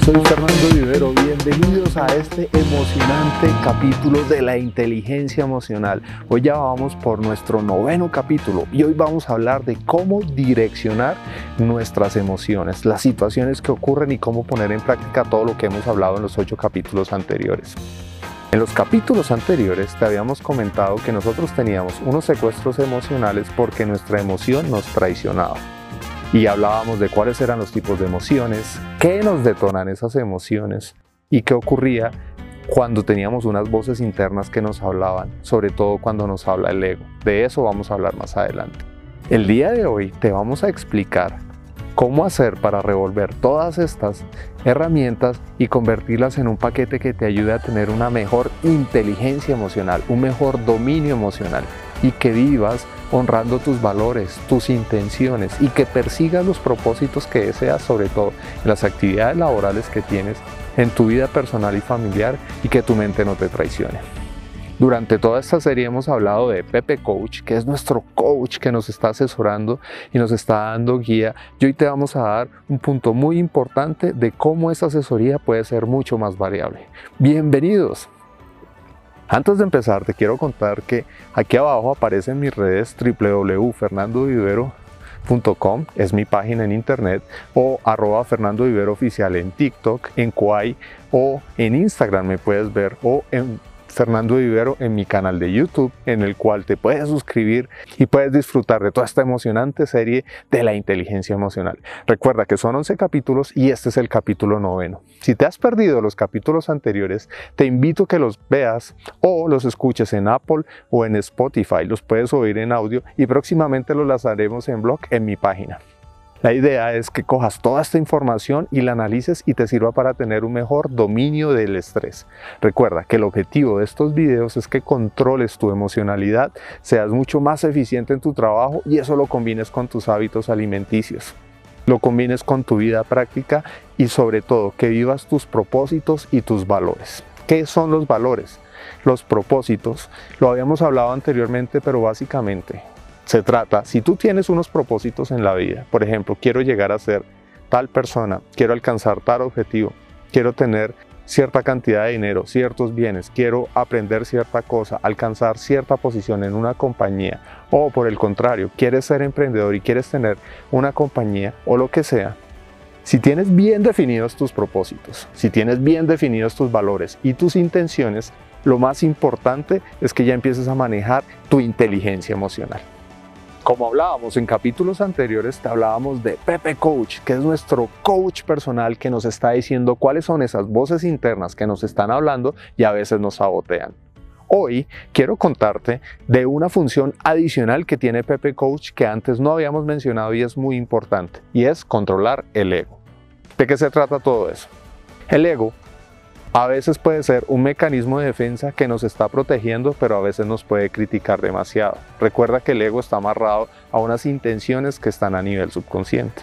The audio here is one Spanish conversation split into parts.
Soy Fernando Vivero. Bienvenidos a este emocionante capítulo de la inteligencia emocional. Hoy ya vamos por nuestro noveno capítulo y hoy vamos a hablar de cómo direccionar nuestras emociones, las situaciones que ocurren y cómo poner en práctica todo lo que hemos hablado en los ocho capítulos anteriores. En los capítulos anteriores te habíamos comentado que nosotros teníamos unos secuestros emocionales porque nuestra emoción nos traicionaba y hablábamos de cuáles eran los tipos de emociones, qué nos detonan esas emociones y qué ocurría cuando teníamos unas voces internas que nos hablaban, sobre todo cuando nos habla el ego. De eso vamos a hablar más adelante. El día de hoy te vamos a explicar cómo hacer para revolver todas estas herramientas y convertirlas en un paquete que te ayude a tener una mejor inteligencia emocional, un mejor dominio emocional y que vivas honrando tus valores, tus intenciones y que persigas los propósitos que deseas, sobre todo en las actividades laborales que tienes, en tu vida personal y familiar y que tu mente no te traicione. Durante toda esta serie hemos hablado de Pepe Coach, que es nuestro coach que nos está asesorando y nos está dando guía. Y hoy te vamos a dar un punto muy importante de cómo esa asesoría puede ser mucho más variable. Bienvenidos. Antes de empezar, te quiero contar que aquí abajo aparecen mis redes www.fernandovivero.com, es mi página en internet, o arroba Fernando Vivero Oficial en TikTok, en Kwai o en Instagram me puedes ver, o en Fernando Vivero en mi canal de YouTube, en el cual te puedes suscribir y puedes disfrutar de toda esta emocionante serie de la inteligencia emocional. Recuerda que son 11 capítulos y este es el capítulo noveno. Si te has perdido los capítulos anteriores, te invito a que los veas o los escuches en Apple o en Spotify. Los puedes oír en audio y próximamente los lanzaremos en blog en mi página. La idea es que cojas toda esta información y la analices y te sirva para tener un mejor dominio del estrés. Recuerda que el objetivo de estos videos es que controles tu emocionalidad, seas mucho más eficiente en tu trabajo y eso lo combines con tus hábitos alimenticios. Lo combines con tu vida práctica y sobre todo que vivas tus propósitos y tus valores. ¿Qué son los valores? Los propósitos, lo habíamos hablado anteriormente, pero básicamente se trata, si tú tienes unos propósitos en la vida, por ejemplo, quiero llegar a ser tal persona, quiero alcanzar tal objetivo, quiero tener cierta cantidad de dinero, ciertos bienes, quiero aprender cierta cosa, alcanzar cierta posición en una compañía, o por el contrario, quieres ser emprendedor y quieres tener una compañía o lo que sea, si tienes bien definidos tus propósitos, si tienes bien definidos tus valores y tus intenciones, lo más importante es que ya empieces a manejar tu inteligencia emocional. Como hablábamos en capítulos anteriores, te hablábamos de Pepe Coach, que es nuestro coach personal que nos está diciendo cuáles son esas voces internas que nos están hablando y a veces nos sabotean. Hoy quiero contarte de una función adicional que tiene Pepe Coach que antes no habíamos mencionado y es muy importante, y es controlar el ego. ¿De qué se trata todo eso? El ego a veces puede ser un mecanismo de defensa que nos está protegiendo, pero a veces nos puede criticar demasiado. Recuerda que el ego está amarrado a unas intenciones que están a nivel subconsciente.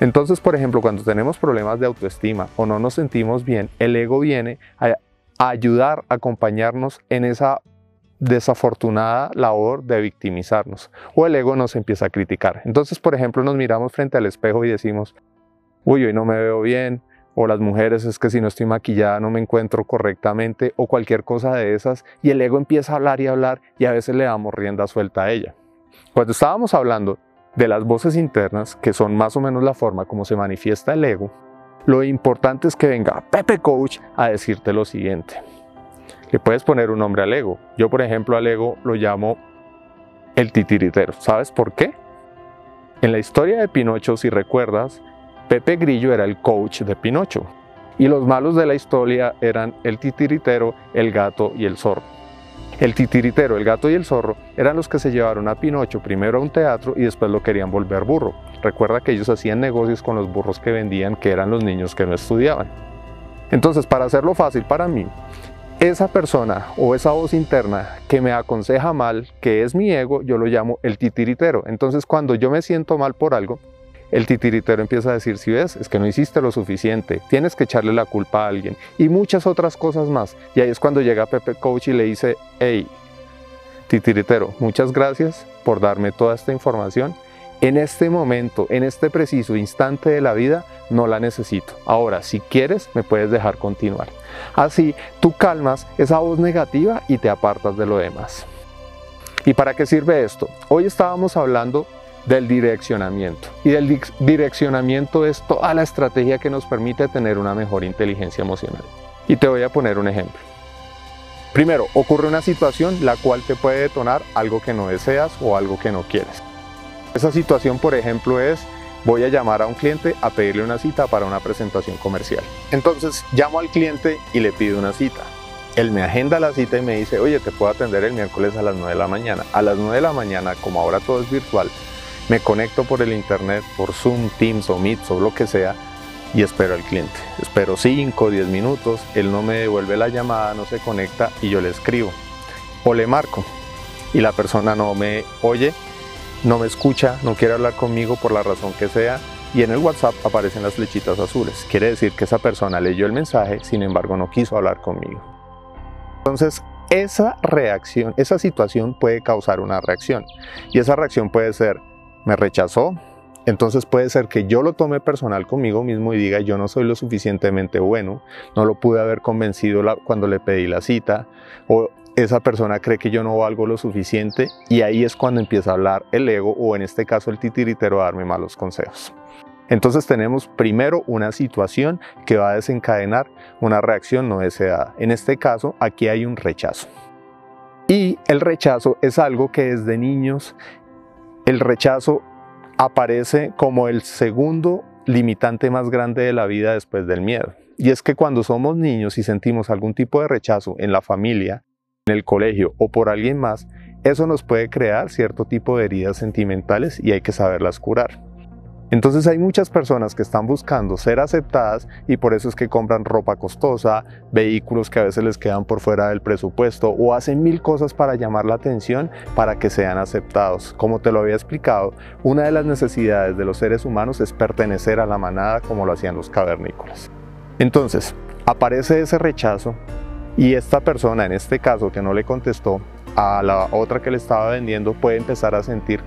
Entonces, por ejemplo, cuando tenemos problemas de autoestima o no nos sentimos bien, el ego viene a, ayudar, a acompañarnos en esa desafortunada labor de victimizarnos. O el ego nos empieza a criticar. Entonces, por ejemplo, nos miramos frente al espejo y decimos, uy, hoy no me veo bien, o las mujeres es que si no estoy maquillada no me encuentro correctamente o cualquier cosa de esas y el ego empieza a hablar y hablar y a veces le damos rienda suelta a ella. Cuando estábamos hablando de las voces internas, que son más o menos la forma como se manifiesta el ego, lo importante es que venga Pepe Coach a decirte lo siguiente. Le puedes poner un nombre al ego. Yo, por ejemplo, al ego lo llamo el titiritero. ¿Sabes por qué? En la historia de Pinocho, si recuerdas, Pepe Grillo era el coach de Pinocho y los malos de la historia eran el titiritero, el gato y el zorro. El titiritero, el gato y el zorro eran los que se llevaron a Pinocho primero a un teatro y después lo querían volver burro. Recuerda que ellos hacían negocios con los burros que vendían, que eran los niños que no estudiaban. Entonces, para hacerlo fácil para mí, esa persona o esa voz interna que me aconseja mal, que es mi ego, yo lo llamo el titiritero. Entonces, cuando yo me siento mal por algo, el titiritero empieza a decir, si ves, es que no hiciste lo suficiente, tienes que echarle la culpa a alguien y muchas otras cosas más. Y ahí es cuando llega Pepe Coach y le dice, hey, titiritero, muchas gracias por darme toda esta información. en este momento, en este preciso instante de la vida, no la necesito. Ahora, si quieres, me puedes dejar continuar. Así, tú calmas esa voz negativa y te apartas de lo demás. ¿Y para qué sirve esto? Hoy estábamos hablando del direccionamiento. Y del direccionamiento es toda la estrategia que nos permite tener una mejor inteligencia emocional. Y te voy a poner un ejemplo. Primero, ocurre una situación la cual te puede detonar algo que no deseas o algo que no quieres. Esa situación, por ejemplo, es voy a llamar a un cliente a pedirle una cita para una presentación comercial. Entonces llamo al cliente y le pido una cita. Él me agenda la cita y me dice, oye, te puedo atender el miércoles a las 9 de la mañana. A las 9 de la mañana, como ahora todo es virtual, me conecto por el internet, por Zoom, Teams o Meet o lo que sea y espero al cliente. Espero 5 o 10 minutos, él no me devuelve la llamada, no se conecta y yo le escribo o le marco y la persona no me oye no me escucha, no quiere hablar conmigo por la razón que sea y en el WhatsApp aparecen las flechitas azules. Quiere decir que esa persona leyó el mensaje, sin embargo no quiso hablar conmigo. Entonces, esa reacción, esa situación puede causar una reacción y esa reacción puede ser, me rechazó, entonces puede ser que yo lo tome personal conmigo mismo y diga yo no soy lo suficientemente bueno, no lo pude haber convencido cuando le pedí la cita o esa persona cree que yo no valgo lo suficiente y ahí es cuando empieza a hablar el ego o en este caso el titiritero a darme malos consejos. Entonces tenemos primero una situación que va a desencadenar una reacción no deseada. En este caso aquí hay un rechazo. Y el rechazo es algo que desde niños, el rechazo aparece como el segundo limitante más grande de la vida después del miedo. Y es que cuando somos niños y sentimos algún tipo de rechazo en la familia, en el colegio o por alguien más, eso nos puede crear cierto tipo de heridas sentimentales y hay que saberlas curar. Entonces hay muchas personas que están buscando ser aceptadas y por eso es que compran ropa costosa, vehículos que a veces les quedan por fuera del presupuesto o hacen mil cosas para llamar la atención para que sean aceptados. Como te lo había explicado, una de las necesidades de los seres humanos es pertenecer a la manada como lo hacían los cavernícolas. Entonces, aparece ese rechazo y esta persona, en este caso que no le contestó, a la otra que le estaba vendiendo puede empezar a sentir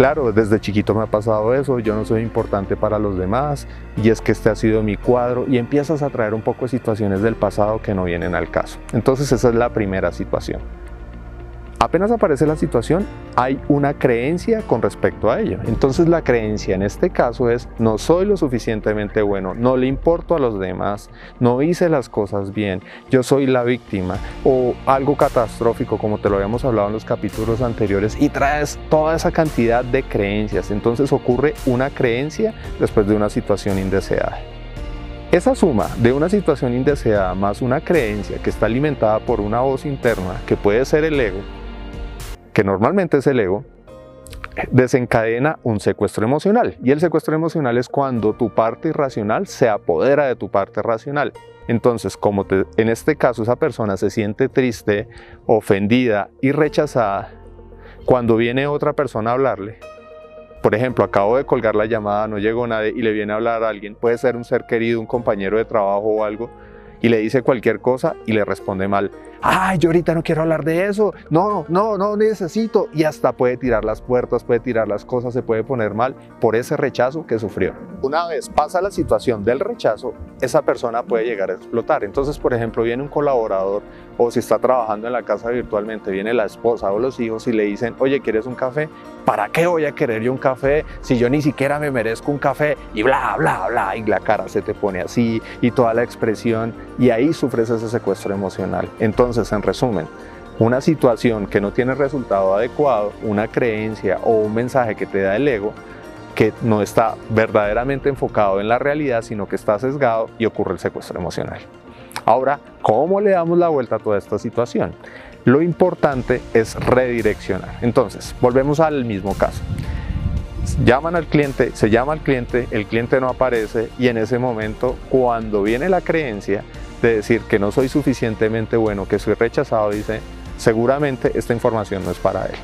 Claro, desde chiquito me ha pasado eso, yo no soy importante para los demás y es que este ha sido mi cuadro y empiezas a traer un poco de situaciones del pasado que no vienen al caso. Entonces esa es la primera situación. Apenas aparece la situación, hay una creencia con respecto a ello. Entonces la creencia en este caso es no soy lo suficientemente bueno, no le importo a los demás, no hice las cosas bien, yo soy la víctima o algo catastrófico como te lo habíamos hablado en los capítulos anteriores y traes toda esa cantidad de creencias. Entonces ocurre una creencia después de una situación indeseada. Esa suma de una situación indeseada más una creencia que está alimentada por una voz interna que puede ser el ego, que normalmente es el ego, desencadena un secuestro emocional. Y el secuestro emocional es cuando tu parte irracional se apodera de tu parte racional. Entonces, como en este caso esa persona se siente triste, ofendida y rechazada, cuando viene otra persona a hablarle, por ejemplo, acabo de colgar la llamada, no llegó nadie y le viene a hablar a alguien, puede ser un ser querido, un compañero de trabajo o algo, y le dice cualquier cosa y le responde mal. Ay, yo ahorita no quiero hablar de eso. No, no, no necesito. Y hasta puede tirar las puertas, puede tirar las cosas, se puede poner mal por ese rechazo que sufrió. Una vez pasa la situación del rechazo, esa persona puede llegar a explotar. Entonces, por ejemplo, viene un colaborador o si está trabajando en la casa virtualmente, viene la esposa o los hijos y le dicen, oye, ¿quieres un café? ¿Para qué voy a querer yo un café si yo ni siquiera me merezco un café? Y bla, bla, bla. Y la cara se te pone así y toda la expresión y ahí sufres ese secuestro emocional. Entonces, en resumen, una situación que no tiene resultado adecuado, una creencia o un mensaje que te da el ego, que no está verdaderamente enfocado en la realidad, sino que está sesgado y ocurre el secuestro emocional. Ahora, ¿cómo le damos la vuelta a toda esta situación? Lo importante es redireccionar. Entonces, volvemos al mismo caso. Llaman al cliente, se llama al cliente, el cliente no aparece y en ese momento, cuando viene la creencia, de decir que no soy suficientemente bueno, que soy rechazado, dice, seguramente esta información no es para él.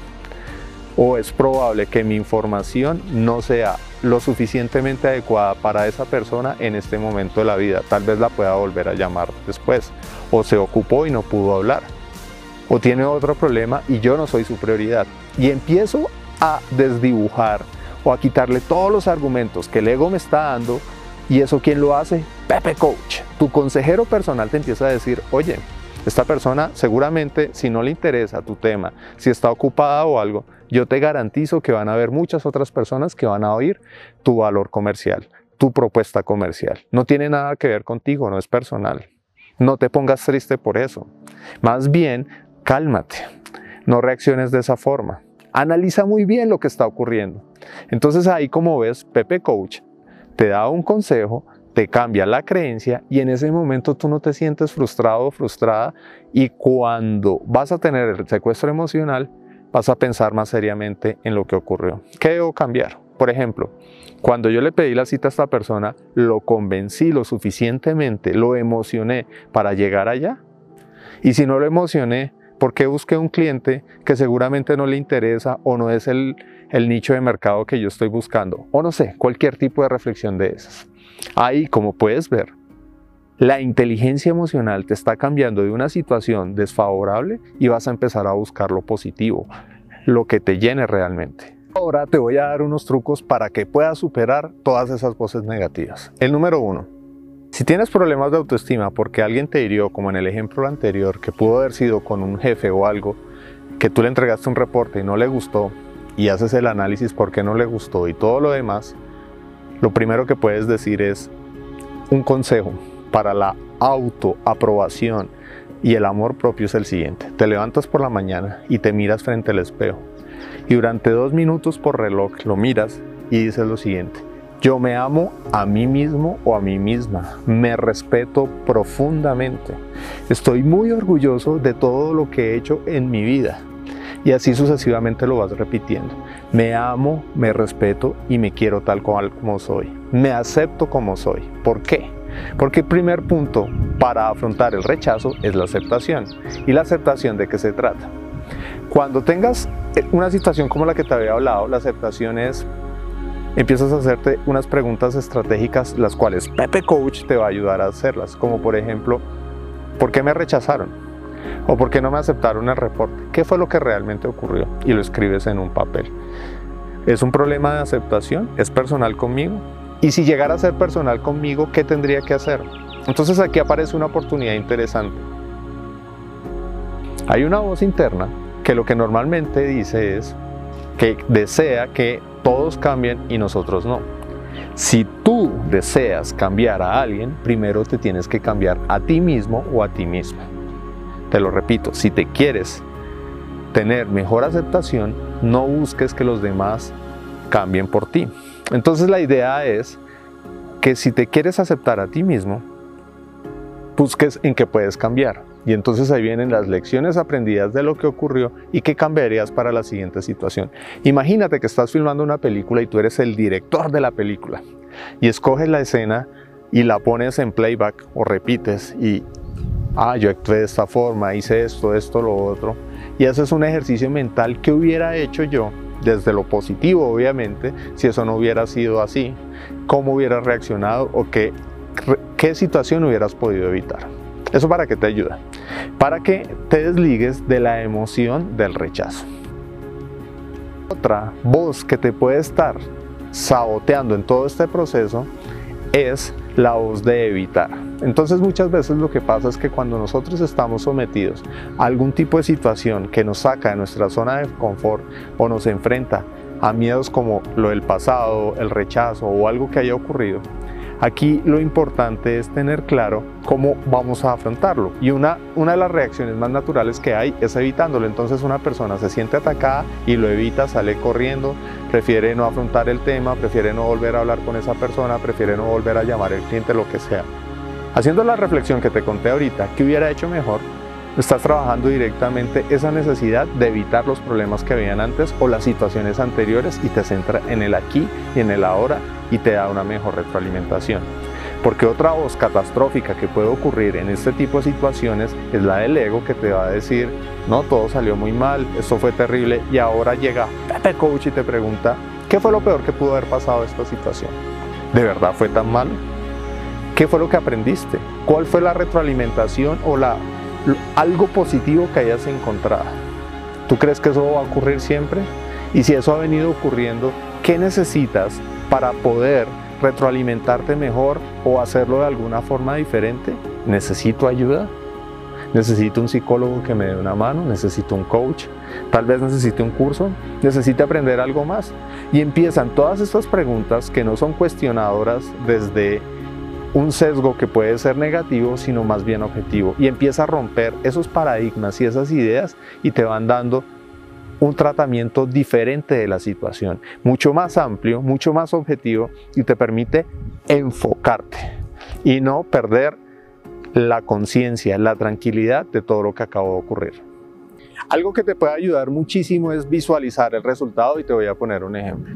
O es probable que mi información no sea lo suficientemente adecuada para esa persona en este momento de la vida. Tal vez la pueda volver a llamar después. O se ocupó y no pudo hablar. o tiene otro problema y yo no soy su prioridad. Y empiezo a desdibujar o a quitarle todos los argumentos que el ego me está dando y eso quién lo hace? Pepe Coach. Tu consejero personal te empieza a decir, oye, esta persona seguramente si no le interesa tu tema, si está ocupada o algo, yo te garantizo que van a haber muchas otras personas que van a oír tu valor comercial, tu propuesta comercial. No tiene nada que ver contigo, no es personal. No te pongas triste por eso. Más bien, cálmate. No reacciones de esa forma. Analiza muy bien lo que está ocurriendo. Entonces ahí como ves, Pepe Coach te da un consejo, te cambia la creencia y en ese momento tú no te sientes frustrado o frustrada y cuando vas a tener el secuestro emocional vas a pensar más seriamente en lo que ocurrió. ¿Qué debo cambiar? Por ejemplo, cuando yo le pedí la cita a esta persona, lo convencí lo suficientemente, lo emocioné para llegar allá. Y si no lo emocioné, ¿por qué busqué un cliente que seguramente no le interesa o no es el, el nicho de mercado que yo estoy buscando? O no sé, cualquier tipo de reflexión de esas. Ahí, como puedes ver, la inteligencia emocional te está cambiando de una situación desfavorable y vas a empezar a buscar lo positivo, lo que te llene realmente. Ahora te voy a dar unos trucos para que puedas superar todas esas voces negativas. El número uno, si tienes problemas de autoestima porque alguien te hirió, como en el ejemplo anterior, que pudo haber sido con un jefe o algo, que tú le entregaste un reporte y no le gustó, y haces el análisis por qué no le gustó y todo lo demás, lo primero que puedes decir es un consejo para la autoaprobación y el amor propio es el siguiente. Te levantas por la mañana y te miras frente al espejo y durante dos minutos por reloj lo miras y dices lo siguiente. Yo me amo a mí mismo o a mí misma. Me respeto profundamente. Estoy muy orgulloso de todo lo que he hecho en mi vida. Y así sucesivamente lo vas repitiendo. Me amo, me respeto y me quiero tal cual como soy. Me acepto como soy. ¿Por qué? Porque el primer punto para afrontar el rechazo es la aceptación. ¿Y la aceptación de qué se trata? Cuando tengas una situación como la que te había hablado, la aceptación es, empiezas a hacerte unas preguntas estratégicas, las cuales Pepe Coach te va a ayudar a hacerlas, como por ejemplo, ¿por qué me rechazaron? ¿O por qué no me aceptaron el reporte? ¿Qué fue lo que realmente ocurrió? Y lo escribes en un papel. ¿Es un problema de aceptación? ¿Es personal conmigo? Y si llegara a ser personal conmigo, ¿qué tendría que hacer? Entonces aquí aparece una oportunidad interesante. Hay una voz interna que lo que normalmente dice es que desea que todos cambien y nosotros no. Si tú deseas cambiar a alguien, primero te tienes que cambiar a ti mismo o a ti misma. Te lo repito, si te quieres tener mejor aceptación, no busques que los demás cambien por ti. Entonces la idea es que si te quieres aceptar a ti mismo, busques en qué puedes cambiar. Y entonces ahí vienen las lecciones aprendidas de lo que ocurrió y qué cambiarías para la siguiente situación. Imagínate que estás filmando una película y tú eres el director de la película y escoges la escena y la pones en playback o repites y, ah, yo actué de esta forma, hice esto, esto, lo otro. Y haces un ejercicio mental que hubiera hecho yo desde lo positivo, obviamente, si eso no hubiera sido así, cómo hubieras reaccionado o qué, qué situación hubieras podido evitar. ¿Eso para qué te ayuda? Para que te desligues de la emoción del rechazo. Otra voz que te puede estar saboteando en todo este proceso es la voz de evitar. Entonces muchas veces lo que pasa es que cuando nosotros estamos sometidos a algún tipo de situación que nos saca de nuestra zona de confort o nos enfrenta a miedos como lo del pasado, el rechazo o algo que haya ocurrido, Aquí lo importante es tener claro cómo vamos a afrontarlo. Y una, una de las reacciones más naturales que hay es evitándolo. Entonces una persona se siente atacada y lo evita, sale corriendo, prefiere no afrontar el tema, prefiere no volver a hablar con esa persona, prefiere no volver a llamar al cliente, lo que sea. Haciendo la reflexión que te conté ahorita, ¿qué hubiera hecho mejor? Estás trabajando directamente esa necesidad de evitar los problemas que habían antes o las situaciones anteriores y te centra en el aquí y en el ahora y te da una mejor retroalimentación. Porque otra voz catastrófica que puede ocurrir en este tipo de situaciones es la del ego que te va a decir, no, todo salió muy mal, esto fue terrible y ahora llega Pepe Coach y te pregunta, ¿qué fue lo peor que pudo haber pasado esta situación? ¿De verdad fue tan malo? ¿Qué fue lo que aprendiste? ¿Cuál fue la retroalimentación o la algo positivo que hayas encontrado. ¿Tú crees que eso va a ocurrir siempre? Y si eso ha venido ocurriendo, ¿qué necesitas para poder retroalimentarte mejor o hacerlo de alguna forma diferente? ¿Necesito ayuda? ¿Necesito un psicólogo que me dé una mano? ¿Necesito un coach? Tal vez necesite un curso, necesite aprender algo más. Y empiezan todas estas preguntas que no son cuestionadoras desde un sesgo que puede ser negativo, sino más bien objetivo. Y empieza a romper esos paradigmas y esas ideas y te van dando un tratamiento diferente de la situación, mucho más amplio, mucho más objetivo y te permite enfocarte y no perder la conciencia, la tranquilidad de todo lo que acabó de ocurrir. Algo que te puede ayudar muchísimo es visualizar el resultado y te voy a poner un ejemplo.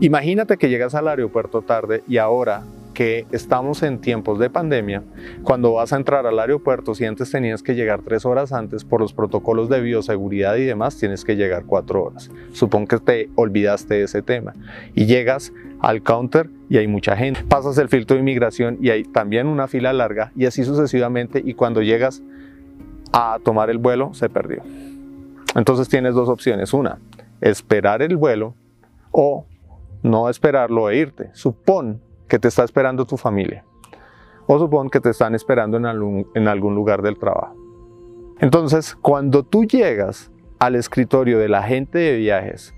Imagínate que llegas al aeropuerto tarde y ahora que estamos en tiempos de pandemia, cuando vas a entrar al aeropuerto, si antes tenías que llegar tres horas antes por los protocolos de bioseguridad y demás, tienes que llegar cuatro horas. Supón que te olvidaste de ese tema y llegas al counter y hay mucha gente. Pasas el filtro de inmigración y hay también una fila larga y así sucesivamente y cuando llegas a tomar el vuelo se perdió. Entonces tienes dos opciones. Una, esperar el vuelo o no esperarlo e irte. Supón que te está esperando tu familia o supón que te están esperando en algún, en algún lugar del trabajo. Entonces, cuando tú llegas al escritorio del agente de viajes,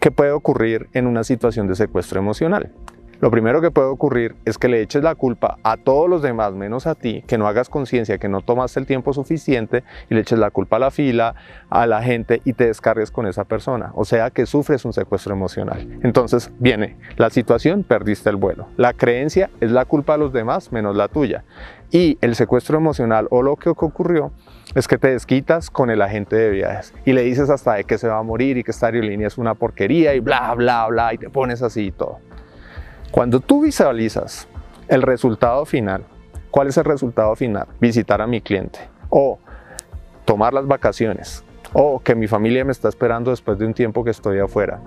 ¿qué puede ocurrir en una situación de secuestro emocional? Lo primero que puede ocurrir es que le eches la culpa a todos los demás menos a ti, que no hagas conciencia que no tomaste el tiempo suficiente y le eches la culpa a la fila, a la gente y te descargues con esa persona. O sea que sufres un secuestro emocional. Entonces viene la situación, perdiste el vuelo. La creencia es la culpa de los demás menos la tuya. Y el secuestro emocional o lo que ocurrió es que te desquitas con el agente de viajes y le dices hasta de que se va a morir y que esta aerolínea es una porquería y bla, bla, bla y te pones así y todo. Cuando tú visualizas el resultado final, ¿cuál es el resultado final? Visitar a mi cliente o tomar las vacaciones o que mi familia me está esperando después de un tiempo que estoy afuera.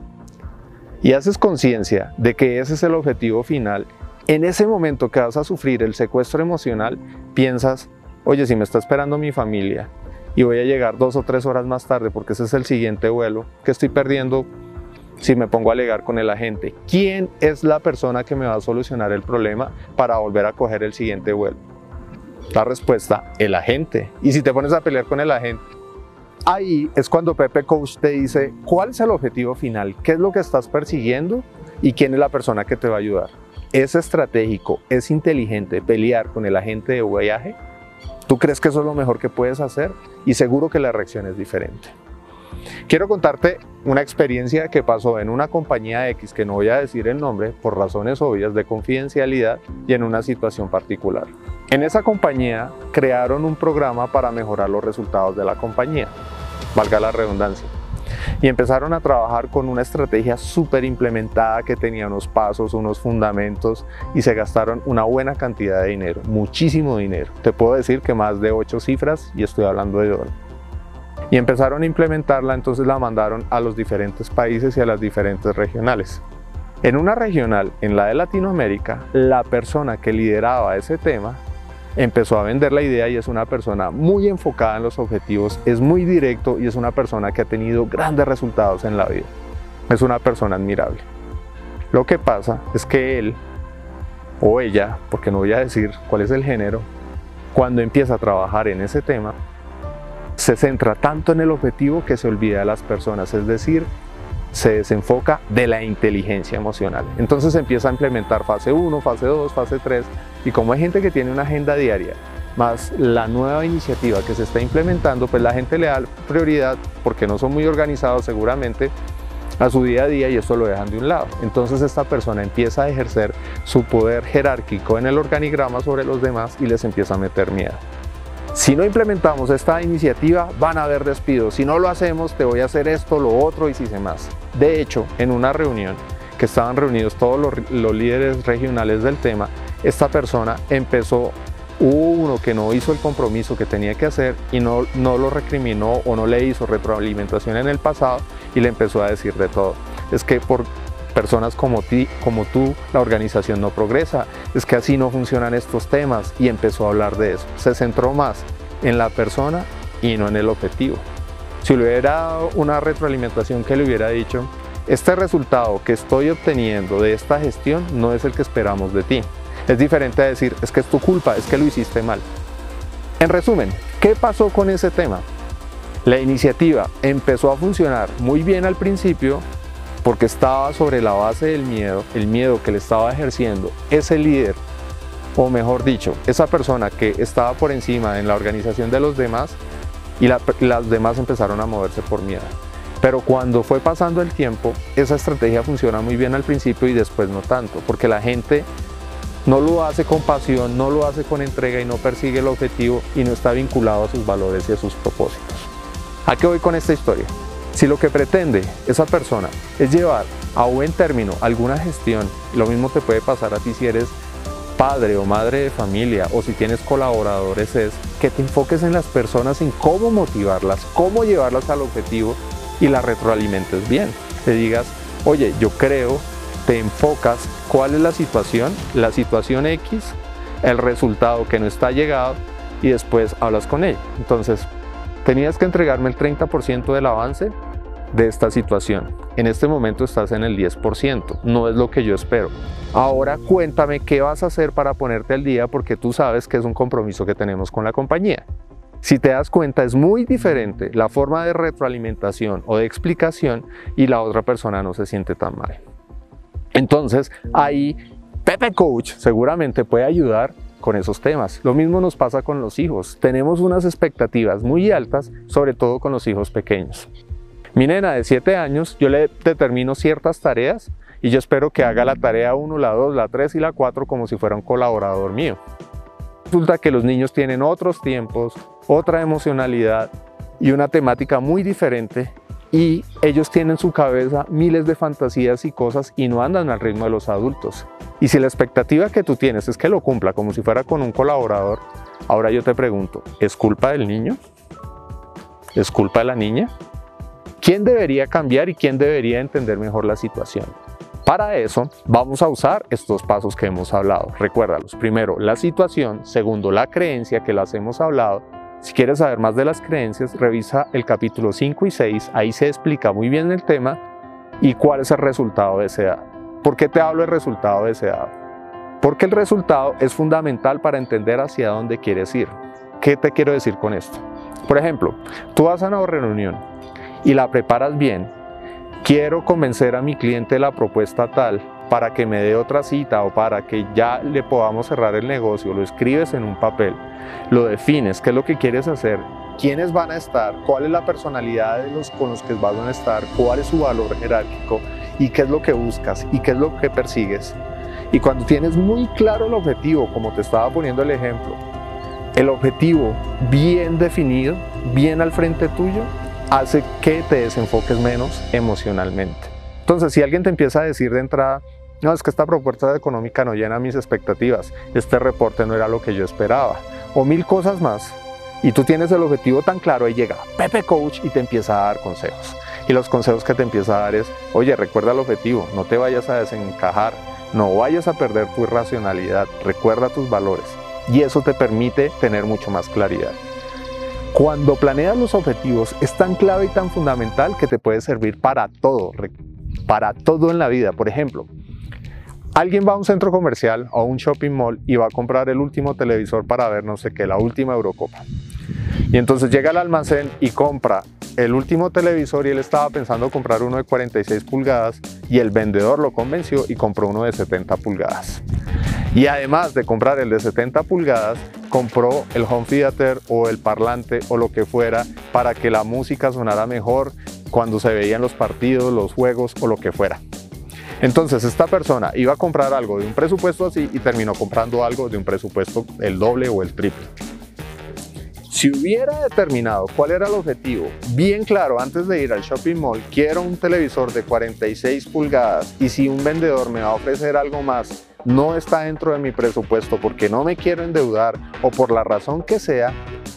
Y haces conciencia de que ese es el objetivo final. En ese momento que vas a sufrir el secuestro emocional, piensas, oye, si me está esperando mi familia y voy a llegar dos o tres horas más tarde porque ese es el siguiente vuelo, que estoy perdiendo si me pongo a alegar con el agente? ¿Quién es la persona que me va a solucionar el problema para volver a coger el siguiente vuelo? La respuesta, el agente. Y si te pones a pelear con el agente, ahí es cuando Pepe Coach te dice cuál es el objetivo final, qué es lo que estás persiguiendo y quién es la persona que te va a ayudar. ¿Es estratégico, es inteligente pelear con el agente de viaje? ¿Tú crees que eso es lo mejor que puedes hacer? Y seguro que la reacción es diferente. Quiero contarte una experiencia que pasó en una compañía X, que no voy a decir el nombre por razones obvias de confidencialidad y en una situación particular. En esa compañía crearon un programa para mejorar los resultados de la compañía, valga la redundancia. Y empezaron a trabajar con una estrategia súper implementada que tenía unos pasos, unos fundamentos y se gastaron una buena cantidad de dinero, muchísimo dinero. Te puedo decir que más de ocho cifras y estoy hablando de dólares y empezaron a implementarla, entonces la mandaron a los diferentes países y a las diferentes regionales. En una regional, en la de Latinoamérica, la persona que lideraba ese tema empezó a vender la idea y es una persona muy enfocada en los objetivos, es muy directo y es una persona que ha tenido grandes resultados en la vida. Es una persona admirable. Lo que pasa es que él o ella, porque no voy a decir cuál es el género, cuando empieza a trabajar en ese tema, se centra tanto en el objetivo que se olvida de las personas, es decir, se desenfoca de la inteligencia emocional. Entonces empieza a implementar fase 1, fase 2, fase 3 y como hay gente que tiene una agenda diaria, más la nueva iniciativa que se está implementando, pues la gente le da prioridad porque no son muy organizados seguramente a su día a día y esto lo dejan de un lado. Entonces esta persona empieza a ejercer su poder jerárquico en el organigrama sobre los demás y les empieza a meter miedo. Si no implementamos esta iniciativa, van a haber despidos. Si no lo hacemos, te voy a hacer esto, lo otro y si sé más. De hecho, en una reunión que estaban reunidos todos los, líderes regionales del tema, esta persona empezó uno que no hizo el compromiso que tenía que hacer y no, no lo recriminó o no le hizo retroalimentación en el pasado y le empezó a decir de todo. Es que por personas como, ti, como tú, la organización no progresa, es que así no funcionan estos temas y empezó a hablar de eso. Se centró más en la persona y no en el objetivo. Si le hubiera dado una retroalimentación que le hubiera dicho, este resultado que estoy obteniendo de esta gestión no es el que esperamos de ti. Es diferente a decir, es que es tu culpa, es que lo hiciste mal. En resumen, ¿qué pasó con ese tema? La iniciativa empezó a funcionar muy bien al principio porque estaba sobre la base del miedo, el miedo que le estaba ejerciendo ese líder, o mejor dicho, esa persona que estaba por encima en la organización de los demás y las demás empezaron a moverse por miedo. Pero cuando fue pasando el tiempo, esa estrategia funciona muy bien al principio y después no tanto, porque la gente no lo hace con pasión, no lo hace con entrega y no persigue el objetivo y no está vinculado a sus valores y a sus propósitos. ¿A qué voy con esta historia? Si lo que pretende esa persona es llevar a buen término alguna gestión, lo mismo te puede pasar a ti si eres padre o madre de familia o si tienes colaboradores, es que te enfoques en las personas, en cómo motivarlas, cómo llevarlas al objetivo y la retroalimentes bien. Te digas, oye, yo creo, te enfocas cuál es la situación, la situación X, el resultado que no está llegado y después hablas con él. Entonces, tenías que entregarme el 30% del avance de esta situación. En este momento estás en el 10%, no es lo que yo espero. Ahora cuéntame qué vas a hacer para ponerte al día porque tú sabes que es un compromiso que tenemos con la compañía. Si te das cuenta, es muy diferente la forma de retroalimentación o de explicación y la otra persona no se siente tan mal. Entonces, ahí Pepe Coach seguramente puede ayudar con esos temas. Lo mismo nos pasa con los hijos. Tenemos unas expectativas muy altas, sobre todo con los hijos pequeños. Mi nena de 7 años, yo le determino ciertas tareas y yo espero que haga la tarea 1, la 2, la 3 y la 4 como si fuera un colaborador mío. Resulta que los niños tienen otros tiempos, otra emocionalidad y una temática muy diferente y ellos tienen en su cabeza miles de fantasías y cosas y no andan al ritmo de los adultos. Y si la expectativa que tú tienes es que lo cumpla como si fuera con un colaborador, ahora yo te pregunto, ¿es culpa del niño? ¿Es culpa de la niña? ¿Quién debería cambiar y quién debería entender mejor la situación? Para eso vamos a usar estos pasos que hemos hablado. Recuérdalos. Primero, la situación. Segundo, la creencia que las hemos hablado. Si quieres saber más de las creencias, revisa el capítulo 5 y 6. Ahí se explica muy bien el tema y cuál es el resultado deseado. ¿Por qué te hablo del resultado deseado? Porque el resultado es fundamental para entender hacia dónde quieres ir. ¿Qué te quiero decir con esto? Por ejemplo, tú vas a una reunión y la preparas bien quiero convencer a mi cliente la propuesta tal para que me dé otra cita o para que ya le podamos cerrar el negocio, lo escribes en un papel, lo defines, qué es lo que quieres hacer, quiénes van a estar, cuál es la personalidad de los con los que van a estar, cuál es su valor jerárquico y qué es lo que buscas y qué es lo que persigues. Y cuando tienes muy claro el objetivo, como te estaba poniendo el ejemplo, el objetivo bien definido, bien al frente tuyo, hace que te desenfoques menos emocionalmente. Entonces, si alguien te empieza a decir de entrada, no, es que esta propuesta económica no llena mis expectativas, este reporte no era lo que yo esperaba, o mil cosas más, y tú tienes el objetivo tan claro, ahí llega Pepe Coach y te empieza a dar consejos. Y los consejos que te empieza a dar es, oye, recuerda el objetivo, no te vayas a desencajar, no vayas a perder tu racionalidad, recuerda tus valores. Y eso te permite tener mucho más claridad. Cuando planeas los objetivos es tan clave y tan fundamental que te puede servir para todo, para todo en la vida. Por ejemplo, alguien va a un centro comercial o a un shopping mall y va a comprar el último televisor para ver no sé qué, la última Eurocopa. Y entonces llega al almacén y compra el último televisor y él estaba pensando comprar uno de 46 pulgadas y el vendedor lo convenció y compró uno de 70 pulgadas. Y además de comprar el de 70 pulgadas, compró el home theater o el parlante o lo que fuera para que la música sonara mejor cuando se veían los partidos, los juegos o lo que fuera. Entonces esta persona iba a comprar algo de un presupuesto así y terminó comprando algo de un presupuesto el doble o el triple. Si hubiera determinado cuál era el objetivo bien claro antes de ir al shopping mall, quiero un televisor de 46 pulgadas y si un vendedor me va a ofrecer algo más no está dentro de mi presupuesto porque no me quiero endeudar o por la razón que sea,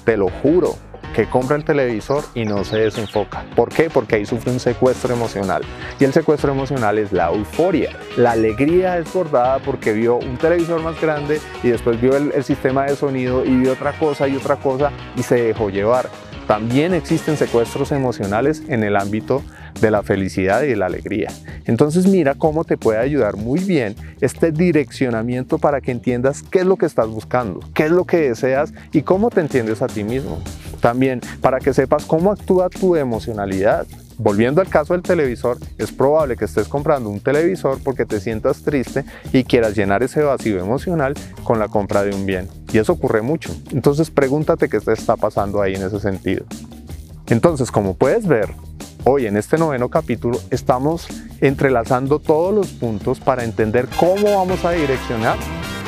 te lo juro, que compra el televisor y no se desenfoca. ¿Por qué? Porque ahí sufre un secuestro emocional. Y el secuestro emocional es la euforia, la alegría desbordada porque vio un televisor más grande y después vio el, el sistema de sonido y vio otra cosa y otra cosa y se dejó llevar. También existen secuestros emocionales en el ámbito de la felicidad y de la alegría. Entonces mira cómo te puede ayudar muy bien este direccionamiento para que entiendas qué es lo que estás buscando, qué es lo que deseas y cómo te entiendes a ti mismo. También para que sepas cómo actúa tu emocionalidad. Volviendo al caso del televisor, es probable que estés comprando un televisor porque te sientas triste y quieras llenar ese vacío emocional con la compra de un bien. Y eso ocurre mucho. Entonces pregúntate qué te está pasando ahí en ese sentido. Entonces, como puedes ver, Hoy en este noveno capítulo estamos entrelazando todos los puntos para entender cómo vamos a direccionar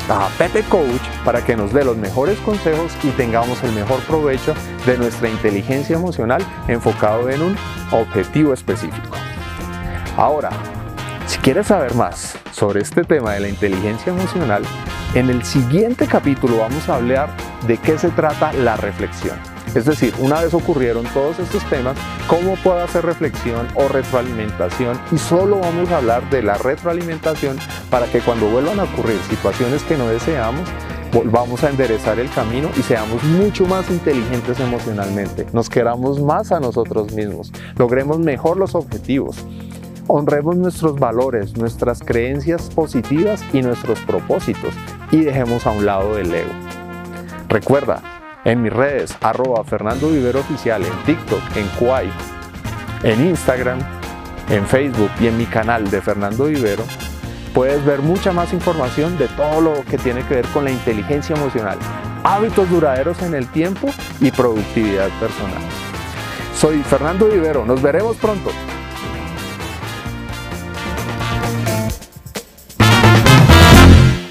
a Pepe Coach para que nos dé los mejores consejos y tengamos el mejor provecho de nuestra inteligencia emocional enfocado en un objetivo específico. Ahora, si quieres saber más sobre este tema de la inteligencia emocional, en el siguiente capítulo vamos a hablar de qué se trata la reflexión. Es decir, una vez ocurrieron todos estos temas, ¿cómo puedo hacer reflexión o retroalimentación? Y solo vamos a hablar de la retroalimentación para que cuando vuelvan a ocurrir situaciones que no deseamos, volvamos a enderezar el camino y seamos mucho más inteligentes emocionalmente, nos queramos más a nosotros mismos, logremos mejor los objetivos, honremos nuestros valores, nuestras creencias positivas y nuestros propósitos y dejemos a un lado el ego. Recuerda, en mis redes, arroba Fernando Vivero Oficial, en TikTok, en Kuai, en Instagram, en Facebook y en mi canal de Fernando Vivero, puedes ver mucha más información de todo lo que tiene que ver con la inteligencia emocional, hábitos duraderos en el tiempo y productividad personal. Soy Fernando Vivero, nos veremos pronto.